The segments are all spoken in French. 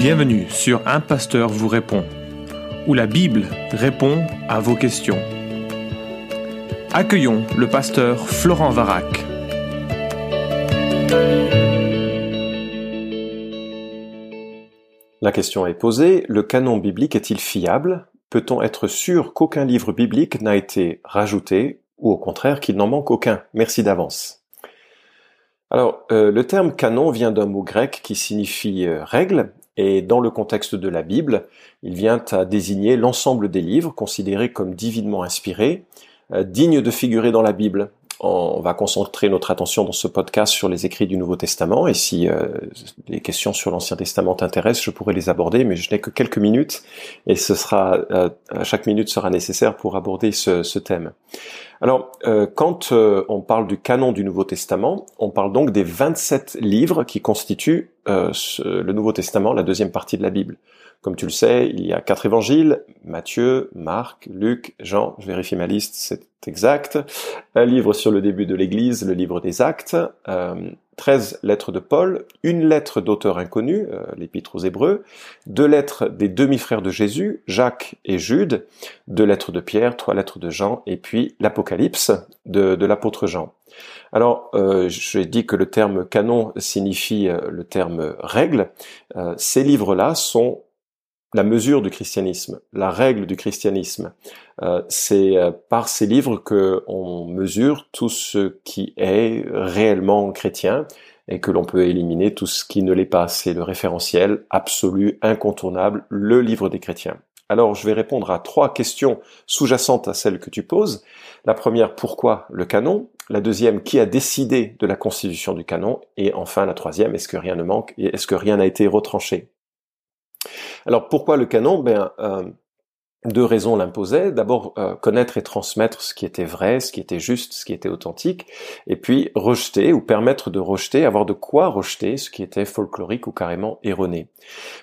Bienvenue sur Un Pasteur vous répond, où la Bible répond à vos questions. Accueillons le pasteur Florent Varac. La question est posée, le canon biblique est-il fiable? Peut-on être sûr qu'aucun livre biblique n'a été rajouté ou au contraire qu'il n'en manque aucun? Merci d'avance. Alors, euh, le terme canon vient d'un mot grec qui signifie euh, règle et dans le contexte de la Bible, il vient à désigner l'ensemble des livres considérés comme divinement inspirés, euh, dignes de figurer dans la Bible. On va concentrer notre attention dans ce podcast sur les écrits du Nouveau Testament et si euh, les questions sur l'Ancien Testament t'intéressent, je pourrais les aborder, mais je n'ai que quelques minutes et ce sera euh, chaque minute sera nécessaire pour aborder ce, ce thème. Alors, euh, quand euh, on parle du canon du Nouveau Testament, on parle donc des 27 livres qui constituent euh, le Nouveau Testament, la deuxième partie de la Bible. Comme tu le sais, il y a quatre évangiles, Matthieu, Marc, Luc, Jean, je vérifie ma liste, c'est exact, un livre sur le début de l'Église, le livre des actes, euh, 13 lettres de Paul, une lettre d'auteur inconnu, euh, l'épître aux Hébreux, deux lettres des demi-frères de Jésus, Jacques et Jude, deux lettres de Pierre, trois lettres de Jean, et puis l'Apocalypse de, l'apôtre Jean. Alors, euh, j'ai dit que le terme canon signifie euh, le terme règle. Euh, ces livres-là sont la mesure du christianisme, la règle du christianisme. Euh, c'est euh, par ces livres que on mesure tout ce qui est réellement chrétien et que l'on peut éliminer tout ce qui ne l'est pas. C'est le référentiel absolu, incontournable, le livre des chrétiens. Alors, je vais répondre à trois questions sous-jacentes à celles que tu poses. La première, pourquoi le canon? La deuxième, qui a décidé de la constitution du canon? Et enfin, la troisième, est-ce que rien ne manque et est-ce que rien n'a été retranché? Alors pourquoi le canon? Ben euh, deux raisons l'imposaient. D'abord, euh, connaître et transmettre ce qui était vrai, ce qui était juste, ce qui était authentique, et puis rejeter ou permettre de rejeter, avoir de quoi rejeter ce qui était folklorique ou carrément erroné.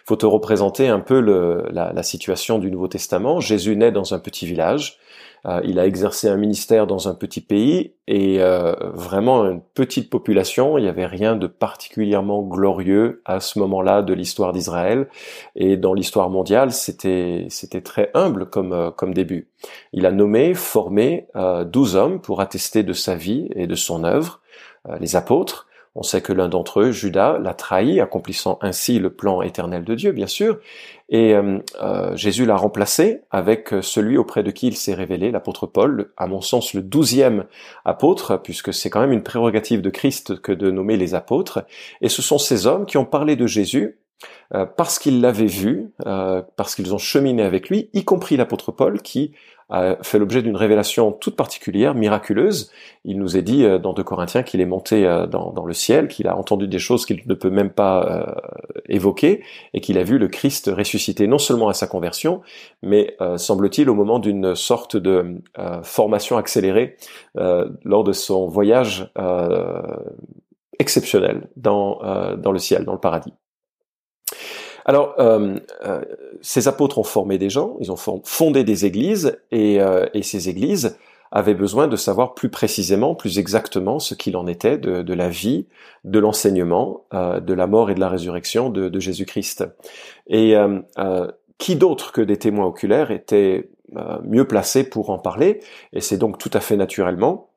Faut te représenter un peu la, la situation du Nouveau Testament. Jésus naît dans un petit village. Euh, il a exercé un ministère dans un petit pays et euh, vraiment une petite population. Il n'y avait rien de particulièrement glorieux à ce moment-là de l'histoire d'Israël et dans l'histoire mondiale, c'était c'était très humble comme euh, comme début. Il a nommé, formé douze hommes pour attester de sa vie et de son œuvre, les apôtres. On sait que l'un d'entre eux, Judas, l'a trahi, accomplissant ainsi le plan éternel de Dieu, bien sûr. Et euh, euh, Jésus l'a remplacé avec celui auprès de qui il s'est révélé, l'apôtre Paul, à mon sens le douzième apôtre, puisque c'est quand même une prérogative de Christ que de nommer les apôtres. Et ce sont ces hommes qui ont parlé de Jésus euh, parce qu'ils l'avaient vu, parce qu'ils ont cheminé avec lui, y compris l'apôtre Paul, qui a fait l'objet d'une révélation toute particulière, miraculeuse. Il nous est dit euh, dans 2 Corinthiens qu'il est monté euh, dans, le ciel, qu'il a entendu des choses qu'il ne peut même pas euh, évoquer, et qu'il a vu le Christ ressuscité non seulement à sa conversion, mais semble-t-il au moment d'une sorte de formation accélérée lors de son voyage exceptionnel dans, dans le ciel, dans le paradis. Alors, euh, euh, ces apôtres ont formé des gens, ils ont fondé des églises, et, euh, et, ces églises avaient besoin de savoir plus précisément, plus exactement ce qu'il en était de, de, la vie, de l'enseignement, de la mort et de la résurrection de, de Jésus-Christ. Et qui d'autre que des témoins oculaires était mieux placé pour en parler? Et c'est donc tout à fait naturellement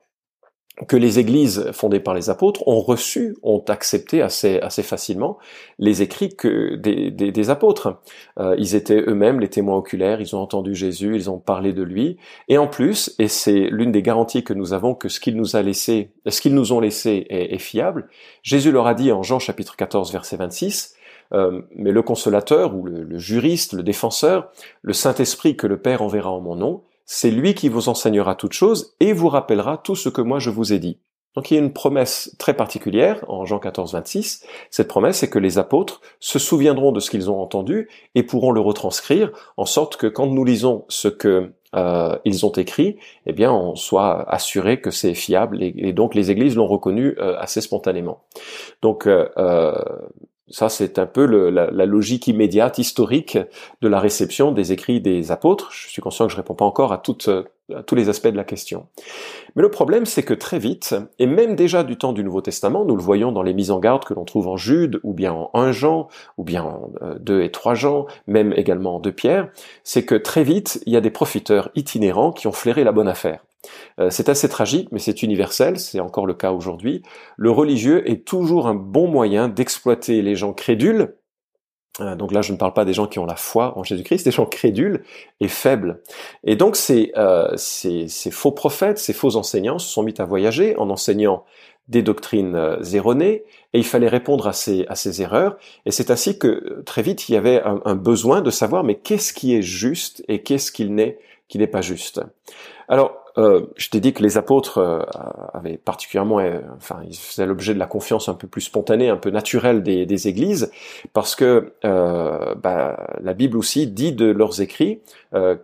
que les églises fondées par les apôtres ont reçu, ont accepté assez, assez facilement les écrits que des, des, apôtres. Euh, ils étaient eux-mêmes les témoins oculaires, ils ont entendu Jésus, ils ont parlé de lui. Et en plus, et c'est l'une des garanties que nous avons que ce qu'ils nous a laissé, ce qu'ils nous ont laissé est, fiable, Jésus leur a dit en Jean chapitre 14 verset 26, euh, mais le consolateur ou le juriste, le défenseur, le Saint-Esprit que le Père enverra en mon nom, c'est lui qui vous enseignera toutes choses et vous rappellera tout ce que moi je vous ai dit. Donc il y a une promesse très particulière en Jean 14, 26. Cette promesse, c'est que les apôtres se souviendront de ce qu'ils ont entendu et pourront le retranscrire, en sorte que quand nous lisons ce que euh, ils ont écrit, eh bien, on soit assuré que c'est fiable et, donc les églises l'ont reconnu euh, assez spontanément. Donc euh, ça, c'est un peu la, logique immédiate, historique de la réception des écrits des apôtres. Je suis conscient que je réponds pas encore à toutes tous les aspects de la question. Mais le problème, c'est que très vite, et même déjà du temps du Nouveau Testament, nous le voyons dans les mises en garde que l'on trouve en Jude, ou bien en 1 Jean, ou bien en 2 euh, et 3 Jean, même également en 2 Pierre, c'est que très vite, il y a des profiteurs itinérants qui ont flairé la bonne affaire. Euh, c'est assez tragique, mais c'est universel, c'est encore le cas aujourd'hui. Le religieux est toujours un bon moyen d'exploiter les gens crédules, euh, donc là, je ne parle pas des gens qui ont la foi en Jésus-Christ, des gens crédules et faibles. Et donc ces, euh, ces, faux prophètes, ces faux enseignants se sont mis à voyager en enseignant des doctrines euh, erronées, et il fallait répondre à ces, à ces erreurs. Et c'est ainsi que très vite, il y avait un, un besoin de savoir, mais qu'est-ce qui est juste et qu'est-ce qu'il n'est qui n'est pas juste. Alors, euh, je t'ai dit que les apôtres euh, avaient particulièrement, euh, enfin, ils faisaient l'objet de la confiance un peu plus spontanée, un peu naturelle des, des églises, parce que bah, la Bible aussi dit de leurs écrits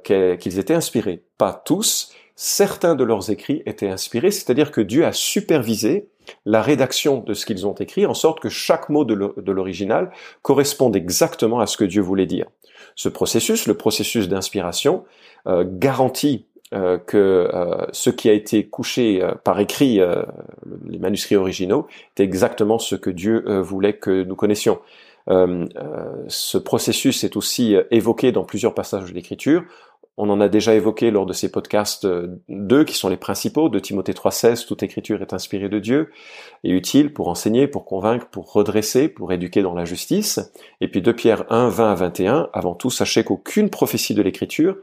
qu'ils étaient inspirés. Pas tous, certains de leurs écrits étaient inspirés, c'est-à-dire que Dieu a supervisé la rédaction de ce qu'ils ont écrit, en sorte que chaque mot de l'original corresponde exactement à ce que Dieu voulait dire. Ce processus, le processus d'inspiration, garantit euh, que euh, ce qui a été couché euh, par écrit, les manuscrits originaux, est exactement ce que Dieu voulait que nous connaissions. ce processus est aussi évoqué dans plusieurs passages de l'Écriture. On en a déjà évoqué lors de ces podcasts deux qui sont les principaux de Timothée 3.16, toute écriture est inspirée de Dieu et utile pour enseigner, pour convaincre, pour redresser, pour éduquer dans la justice. Et puis de Pierre 1, 20 à 21, avant tout, sachez qu'aucune prophétie de l'écriture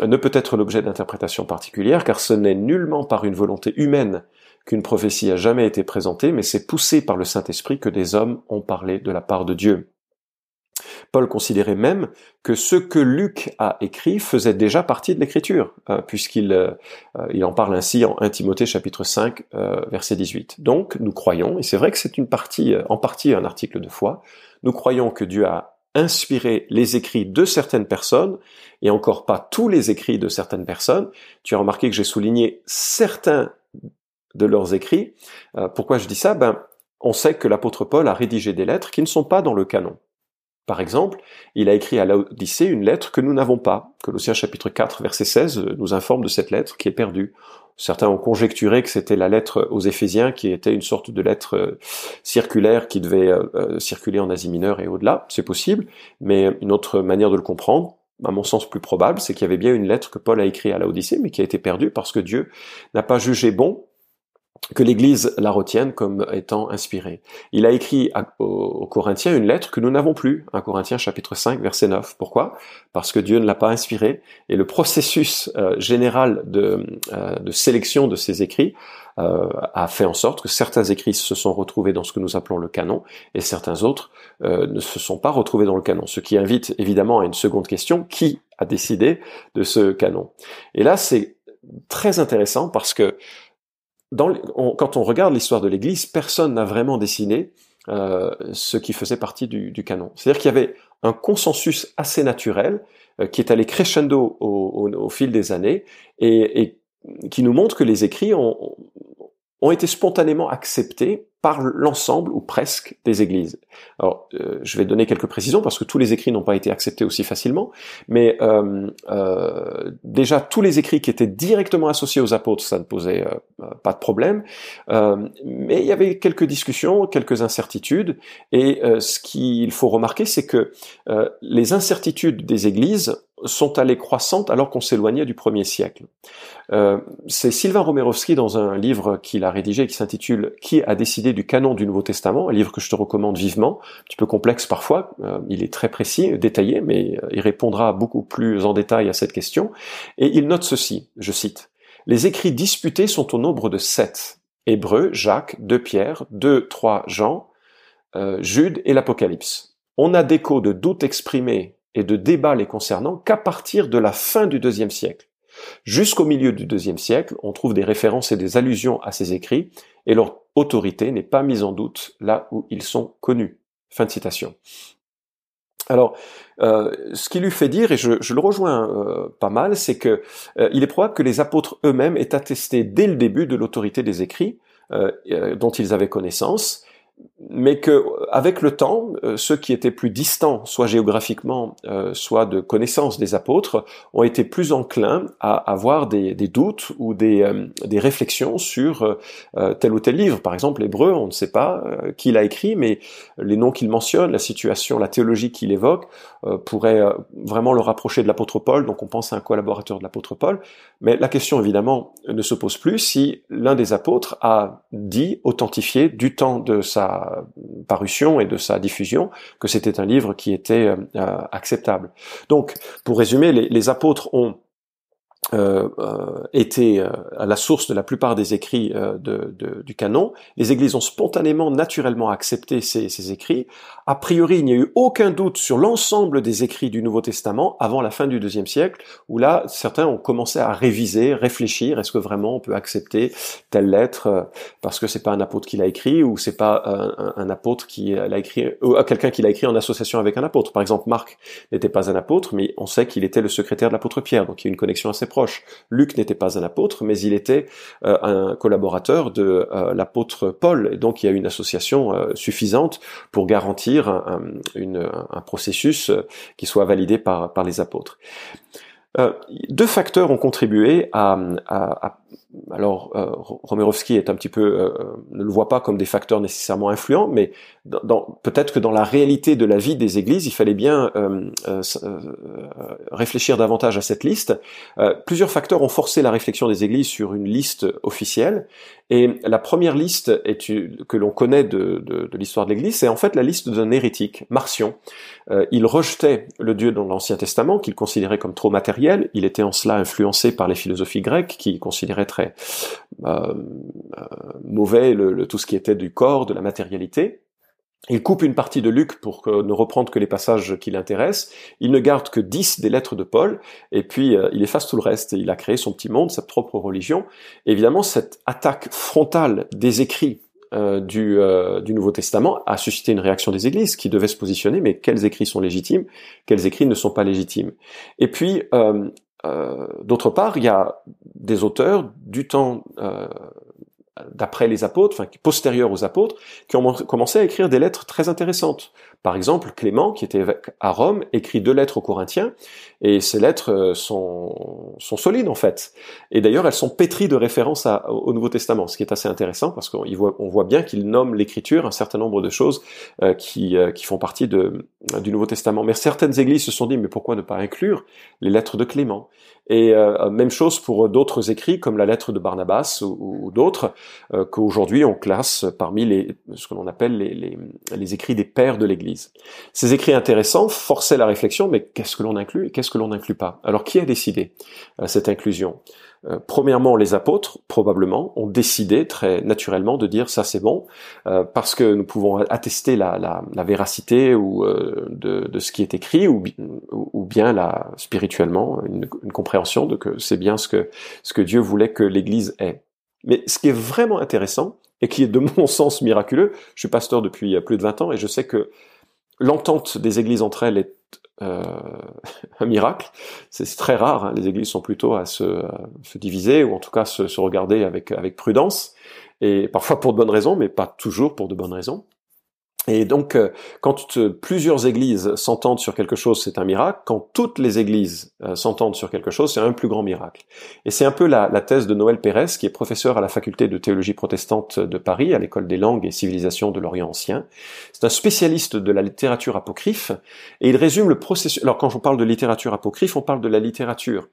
ne peut être l'objet d'interprétation particulière, car ce n'est nullement par une volonté humaine qu'une prophétie a jamais été présentée, mais c'est poussé par le Saint-Esprit que des hommes ont parlé de la part de Dieu. Paul considérait même que ce que Luc a écrit faisait déjà partie de l'écriture, euh, puisqu'il euh, il en parle ainsi en 1 Timothée chapitre 5 euh, verset 18. Donc nous croyons, et c'est vrai que c'est une partie, en partie un article de foi, nous croyons que Dieu a inspirer les écrits de certaines personnes, et encore pas tous les écrits de certaines personnes. Tu as remarqué que j'ai souligné certains de leurs écrits. Euh, pourquoi je dis ça? Ben, on sait que l'apôtre Paul a rédigé des lettres qui ne sont pas dans le canon. Par exemple, il a écrit à l'Odyssée une lettre que nous n'avons pas. Colossiens chapitre 4 verset 16 nous informe de cette lettre qui est perdue. Certains ont conjecturé que c'était la lettre aux Éphésiens qui était une sorte de lettre euh, circulaire qui devait euh, euh, circuler en Asie mineure et au-delà. C'est possible, mais une autre manière de le comprendre, à mon sens plus probable, c'est qu'il y avait bien une lettre que Paul a écrite à la Odyssée, mais qui a été perdue parce que Dieu n'a pas jugé bon que l'Église la retienne comme étant inspirée. Il a écrit aux, Corinthiens une lettre que nous n'avons plus, un Corinthiens chapitre 5 verset 9. Pourquoi? Parce que Dieu ne l'a pas inspiré et le processus euh, général de, euh, de, sélection de ces écrits euh, a fait en sorte que certains écrits se sont retrouvés dans ce que nous appelons le canon et certains autres ne se sont pas retrouvés dans le canon. Ce qui invite évidemment à une seconde question, qui a décidé de ce canon? Et là c'est très intéressant parce que quand on regarde l'histoire de l'Église, personne n'a vraiment dessiné euh, ce qui faisait partie du, canon. C'est-à-dire qu'il y avait un consensus assez naturel euh, qui est allé crescendo au, fil des années et, qui nous montre que les écrits ont été spontanément acceptés par l'ensemble ou presque des églises. Alors, euh, je vais donner quelques précisions parce que tous les écrits n'ont pas été acceptés aussi facilement, mais euh, euh, déjà tous les écrits qui étaient directement associés aux apôtres, ça ne posait pas de problème, mais il y avait quelques discussions, quelques incertitudes, et ce qu'il faut remarquer, c'est que les incertitudes des églises sont allées croissantes alors qu'on s'éloignait du premier siècle. Euh, c'est Sylvain Romerovski dans un livre qu'il a rédigé qui s'intitule Qui a décidé du canon du Nouveau Testament, un livre que je te recommande vivement, un petit peu complexe parfois, euh, il est très précis, détaillé, mais euh, il répondra beaucoup plus en détail à cette question, et il note ceci, je cite, Les écrits disputés sont au nombre de sept, Hébreu, Jacques, deux Pierre, deux, trois Jean, Jude et l'Apocalypse. On a d'écho de doutes exprimés et de débats les concernant qu'à partir de la fin du deuxième siècle. Jusqu'au milieu du deuxième siècle, on trouve des références et des allusions à ces écrits, et leur autorité n'est pas mise en doute là où ils sont connus. Fin de citation. Alors, euh, ce qui lui fait dire, et je, le rejoins euh, pas mal, c'est que euh, il est probable que les apôtres eux-mêmes aient attesté dès le début de l'autorité des écrits dont ils avaient connaissance, mais que avec le temps, euh, ceux qui étaient plus distants, soit géographiquement, euh, soit de connaissance des apôtres, ont été plus enclins à avoir des, doutes ou des, euh, des réflexions sur tel ou tel livre. Par exemple, l'hébreu, on ne sait pas qui l'a écrit, mais les noms qu'il mentionne, la situation, la théologie qu'il évoque, pourraient vraiment le rapprocher de l'apôtre Paul. Donc, on pense à un collaborateur de l'apôtre Paul. Mais la question, évidemment, ne se pose plus si l'un des apôtres a dit, authentifié du temps de sa parution et de sa diffusion que c'était un livre qui était euh, euh, acceptable. Donc, pour résumer, les apôtres ont euh, euh, était euh, à la source de la plupart des écrits euh, de, de, du canon. Les églises ont spontanément, naturellement accepté ces, ces écrits. A priori, il n'y a eu aucun doute sur l'ensemble des écrits du Nouveau Testament avant la fin du deuxième siècle, où là, certains ont commencé à réviser, réfléchir. Est-ce que vraiment on peut accepter telle lettre parce que c'est pas un apôtre qui l'a écrit ou c'est pas un, un, apôtre qui l'a écrit, ou quelqu'un qui l'a écrit en association avec un apôtre. Par exemple, Marc n'était pas un apôtre, mais on sait qu'il était le secrétaire de l'apôtre Pierre, donc il y a une connexion assez Luc n'était pas un apôtre, mais il était euh, un collaborateur de euh, l'apôtre Paul, et donc il y a une association euh, suffisante pour garantir un, processus qui soit validé par, les apôtres. deux facteurs ont contribué à alors euh, est un petit peu euh, ne le voit pas comme des facteurs nécessairement influents, mais dans, peut-être que dans la réalité de la vie des églises, il fallait bien euh, euh, réfléchir davantage à cette liste. plusieurs facteurs ont forcé la réflexion des églises sur une liste officielle, et la première liste que l'on connaît de, de, de l'histoire de l'Église, c'est en fait la liste d'un hérétique, Marcion. il rejetait le Dieu dans l'Ancien Testament, qu'il considérait comme trop matériel. Il était en cela influencé par les philosophies grecques, qui considéraient très euh, euh, mauvais le, tout ce qui était du corps, de la matérialité. Il coupe une partie de Luc pour ne reprendre que les passages qui l'intéressent. Il ne garde que dix des lettres de Paul, et puis euh, il efface tout le reste. Il a créé son petit monde, sa propre religion. évidemment, cette attaque frontale des écrits du, Nouveau Testament a suscité une réaction des églises qui devaient se positionner, mais quels écrits sont légitimes, quels écrits ne sont pas légitimes? Et puis, d'autre part, il y a des auteurs du temps euh, d'après les apôtres, enfin postérieurs aux apôtres, qui ont commencé à écrire des lettres très intéressantes. Par exemple, Clément, qui était à Rome, écrit deux lettres aux Corinthiens, et ces lettres euh, sont, solides en fait. Et d'ailleurs, elles sont pétries de références au Nouveau Testament, ce qui est assez intéressant parce qu'on voit, bien qu'il nomme l'Écriture un certain nombre de choses euh, qui, euh, qui font partie du Nouveau Testament. Mais certaines églises se sont dit, mais pourquoi ne pas inclure les lettres de Clément? Et même chose pour d'autres écrits, comme la lettre de Barnabas ou, d'autres, qu'aujourd'hui on classe parmi ce que l'on appelle les écrits des pères de l'Église. Ces écrits intéressants forçaient la réflexion, mais qu'est-ce que l'on inclut et qu'est-ce que l'on n'inclut pas? Alors qui a décidé euh, cette inclusion? Euh, Premièrement, les apôtres, probablement, ont décidé très naturellement de dire ça c'est bon, euh, parce que nous pouvons attester la, véracité ou de, ce qui est écrit, ou, bien spirituellement une, compréhension de que c'est bien ce que, ce que Dieu voulait que l'Église ait. Mais ce qui est vraiment intéressant, et qui est de mon sens miraculeux, je suis pasteur depuis plus de 20 ans, et je sais que l'entente des églises entre elles est euh, un miracle. C'est très rare. Hein. Les églises sont plutôt à se, se diviser ou en tout cas se, se, regarder avec prudence et parfois pour de bonnes raisons, mais pas toujours pour de bonnes raisons. Et donc, euh, quand plusieurs églises s'entendent sur quelque chose, c'est un miracle. Quand toutes les églises euh, s'entendent sur quelque chose, c'est un plus grand miracle. Et c'est un peu la, thèse de Noël Pérez, qui est professeur à la faculté de théologie protestante de Paris, à l'école des langues et civilisations de l'Orient ancien. C'est un spécialiste de la littérature apocryphe, et il résume le processus. Alors, quand on parle de littérature apocryphe, on parle de la littérature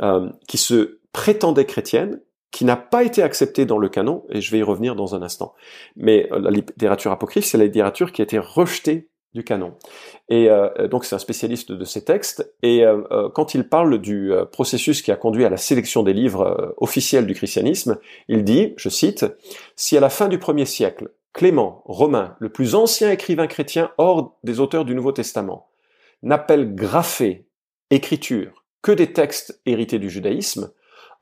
euh, qui se prétendait chrétienne, qui n'a pas été accepté dans le canon, et je vais y revenir dans un instant. Mais euh, la littérature apocryphe, c'est la littérature qui a été rejetée du canon. Et euh, donc c'est un spécialiste de ces textes, et euh, quand il parle du processus qui a conduit à la sélection des livres officiels du christianisme, il dit, je cite, Si à la fin du premier siècle, Clément, Romain, le plus ancien écrivain chrétien hors des auteurs du Nouveau Testament, n'appelle graphé, écriture, que des textes hérités du judaïsme,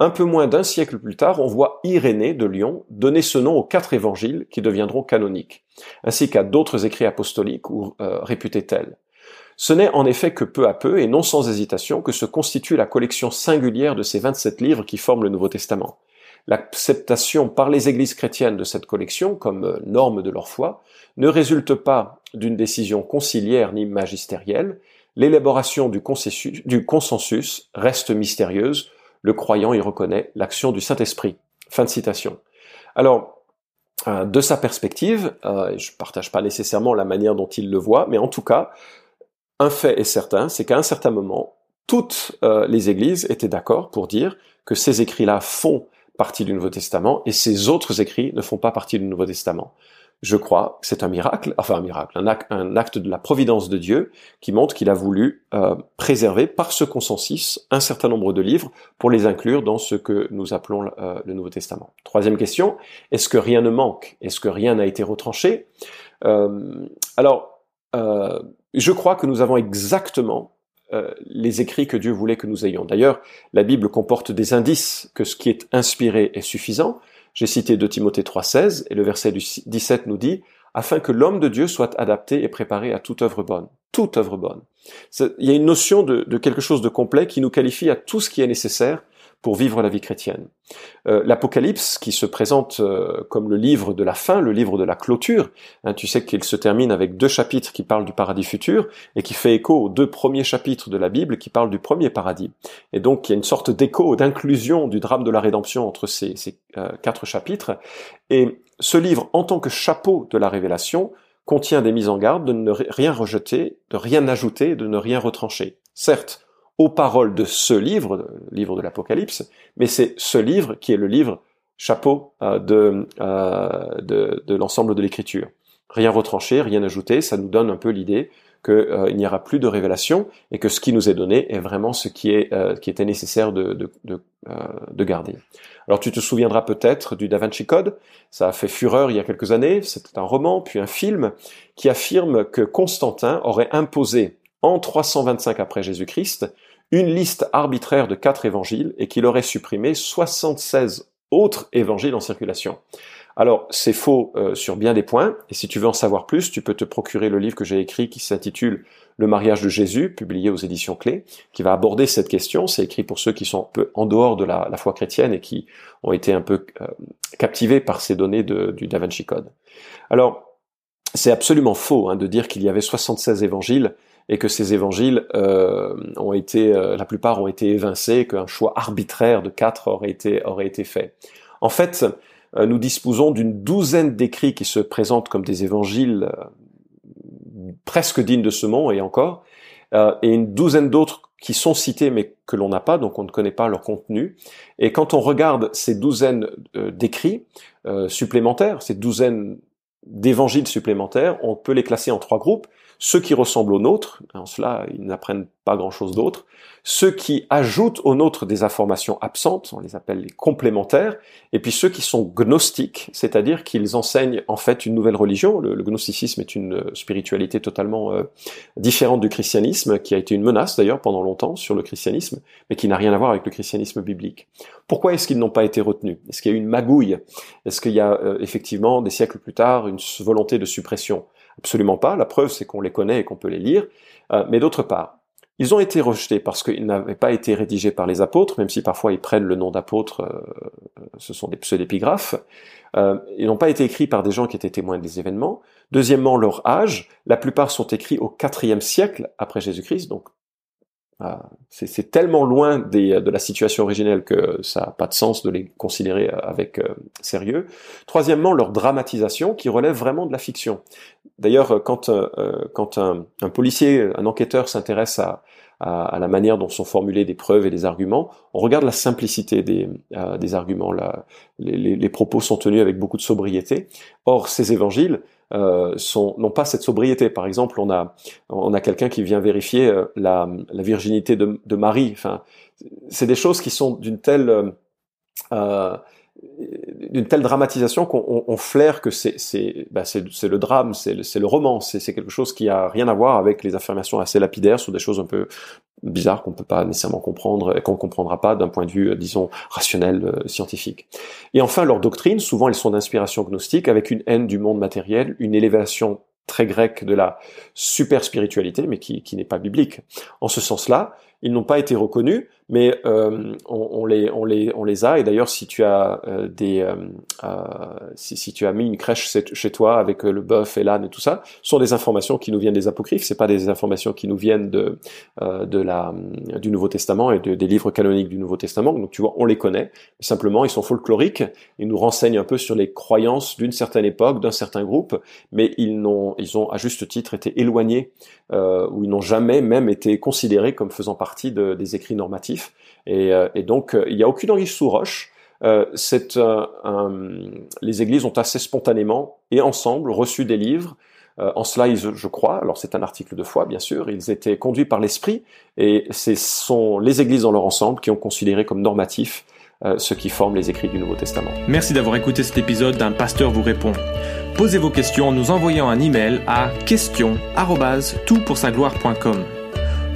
un peu moins d'un siècle plus tard, on voit Irénée de Lyon donner ce nom aux quatre évangiles qui deviendront canoniques, ainsi qu'à d'autres écrits apostoliques ou euh, réputés tels. Ce n'est en effet que peu à peu, et non sans hésitation, que se constitue la collection singulière de ces 27 livres qui forment le Nouveau Testament. l'acceptation par les églises chrétiennes de cette collection comme euh, norme de leur foi ne résulte pas d'une décision conciliaire ni magistérielle, l'élaboration du, du consensus reste mystérieuse, le croyant y reconnaît l'action du Saint-Esprit. Fin de citation. Alors, euh, de sa perspective, euh, je ne partage pas nécessairement la manière dont il le voit, mais en tout cas, un fait est certain, c'est qu'à un certain moment, toutes euh, les églises étaient d'accord pour dire que ces écrits-là font partie du Nouveau Testament et ces autres écrits ne font pas partie du Nouveau Testament je crois que c'est un miracle, enfin un miracle, un acte, de la providence de Dieu qui montre qu'il a voulu euh, préserver par ce consensus un certain nombre de livres pour les inclure dans ce que nous appelons euh, le Nouveau Testament. Troisième question, est-ce que rien ne manque? Est-ce que rien n'a été retranché? Euh, Alors, je crois que nous avons exactement les écrits que Dieu voulait que nous ayons. D'ailleurs, la Bible comporte des indices que ce qui est inspiré est suffisant, j'ai cité de Timothée 3,16 et le verset du 17 nous dit afin que l'homme de Dieu soit adapté et préparé à toute œuvre bonne. Toute œuvre bonne. Il y a une notion de, quelque chose de complet qui nous qualifie à tout ce qui est nécessaire pour vivre la vie chrétienne. Euh, L'Apocalypse, qui se présente euh, comme le livre de la fin, le livre de la clôture, hein, tu sais qu'il se termine avec deux chapitres qui parlent du paradis futur et qui fait écho aux deux premiers chapitres de la Bible qui parlent du premier paradis. Et donc il y a une sorte d'écho, d'inclusion du drame de la rédemption entre ces, euh, quatre chapitres. Et ce livre, en tant que chapeau de la révélation, contient des mises en garde de ne rien rejeter, de rien ajouter, de ne rien retrancher. Certes, aux paroles de ce livre, le livre de l'Apocalypse, mais c'est ce livre qui est le livre chapeau euh, de, euh, de, l'ensemble de l'écriture. Rien retranché, rien ajouté, ça nous donne un peu l'idée qu'il euh, n'y aura plus de révélation et que ce qui nous est donné est vraiment ce qui, qui était nécessaire de, de, de, de, garder. Alors tu te souviendras peut-être du Da Vinci Code, ça a fait fureur il y a quelques années, c'est un roman puis un film qui affirme que Constantin aurait imposé en 325 après Jésus-Christ une liste arbitraire de quatre évangiles et qu'il aurait supprimé 76 autres évangiles en circulation. Alors, c'est faux euh, sur bien des points, et si tu veux en savoir plus, tu peux te procurer le livre que j'ai écrit qui s'intitule Le mariage de Jésus, publié aux éditions Clés, qui va aborder cette question. C'est écrit pour ceux qui sont un peu en dehors de la, foi chrétienne et qui ont été un peu euh, captivés par ces données du Da Vinci Code. Alors, c'est absolument faux hein, de dire qu'il y avait 76 évangiles et que ces évangiles euh, ont été, euh, la plupart ont été évincés, qu'un choix arbitraire de quatre aurait été, aurait été fait. En fait, euh, nous disposons d'une douzaine d'écrits qui se présentent comme des évangiles presque dignes de ce nom et encore, et une douzaine d'autres qui sont cités mais que l'on n'a pas, donc on ne connaît pas leur contenu. Et quand on regarde ces douzaines d'écrits supplémentaires, ces douzaines d'évangiles supplémentaires, on peut les classer en trois groupes ceux qui ressemblent aux nôtres, en cela ils n'apprennent pas grand-chose d'autre, ceux qui ajoutent aux nôtres des informations absentes, on les appelle les complémentaires, et puis ceux qui sont gnostiques, c'est-à-dire qu'ils enseignent en fait une nouvelle religion. Le, gnosticisme est une spiritualité totalement euh, différente du christianisme, qui a été une menace d'ailleurs pendant longtemps sur le christianisme, mais qui n'a rien à voir avec le christianisme biblique. Pourquoi est-ce qu'ils n'ont pas été retenus? Est-ce qu'il y a eu une magouille? Est-ce qu'il y a euh, effectivement des siècles plus tard une volonté de suppression? Absolument pas. La preuve, c'est qu'on les connaît et qu'on peut les lire. Euh, mais d'autre part, ils ont été rejetés parce qu'ils n'avaient pas été rédigés par les apôtres, même si parfois ils prennent le nom d'apôtres, euh, ce sont des pseudépigraphes. Euh, ils n'ont pas été écrits par des gens qui étaient témoins des événements. Deuxièmement, leur âge. La plupart sont écrits au IVe siècle après Jésus-Christ, donc c'est tellement loin de la situation originelle que ça n'a pas de sens de les considérer avec euh, sérieux. Troisièmement, leur dramatisation qui relève vraiment de la fiction. D'ailleurs, quand, euh, un, policier, un enquêteur s'intéresse à, la manière dont sont formulées des preuves et des arguments, on regarde la simplicité des, euh, arguments. les, propos sont tenus avec beaucoup de sobriété. Or, ces évangiles euh, sont n'ont pas cette sobriété. Par exemple, on a on a quelqu'un qui vient vérifier euh, la, virginité de, de Marie. Enfin, c'est des choses qui sont d'une telle euh, d'une telle dramatisation qu'on on, flaire que bah c'est le drame, c'est le, le roman, c'est quelque chose qui a rien à voir avec les affirmations assez lapidaires sur des choses un peu bizarres qu'on peut pas nécessairement comprendre et qu'on comprendra pas d'un point de vue, disons, rationnel, euh, scientifique. Et enfin, leurs doctrines, souvent elles sont d'inspiration gnostique, avec une haine du monde matériel, une élévation très grecque de la super spiritualité, mais qui, qui n'est pas biblique. En ce sens-là, ils n'ont pas été reconnus, mais euh, on, les, on, les, on les a. Et d'ailleurs, si tu as euh, des, euh, si, si, tu as mis une crèche chez toi avec le bœuf et l'âne et tout ça, ce sont des informations qui nous viennent des apocryphes. C'est pas des informations qui nous viennent de, de la, du Nouveau Testament et des livres canoniques du Nouveau Testament. Donc tu vois, on les connaît. Simplement, ils sont folkloriques. Ils nous renseignent un peu sur les croyances d'une certaine époque, d'un certain groupe, mais ils n'ont, ils ont à juste titre été éloignés ou ils n'ont jamais même été considérés comme faisant partie de, des écrits normatifs. Et, euh, donc, euh, il n'y a aucune anguille sous roche. Euh, les églises ont assez spontanément et ensemble reçu des livres. en cela, je crois, alors c'est un article de foi, bien sûr, ils étaient conduits par l'Esprit, et ce sont les églises dans leur ensemble qui ont considéré comme normatif ce qui forme les écrits du Nouveau Testament. Merci d'avoir écouté cet épisode d'un pasteur vous répond. Posez vos questions en nous envoyant un email à question@toutpoursagloire.com.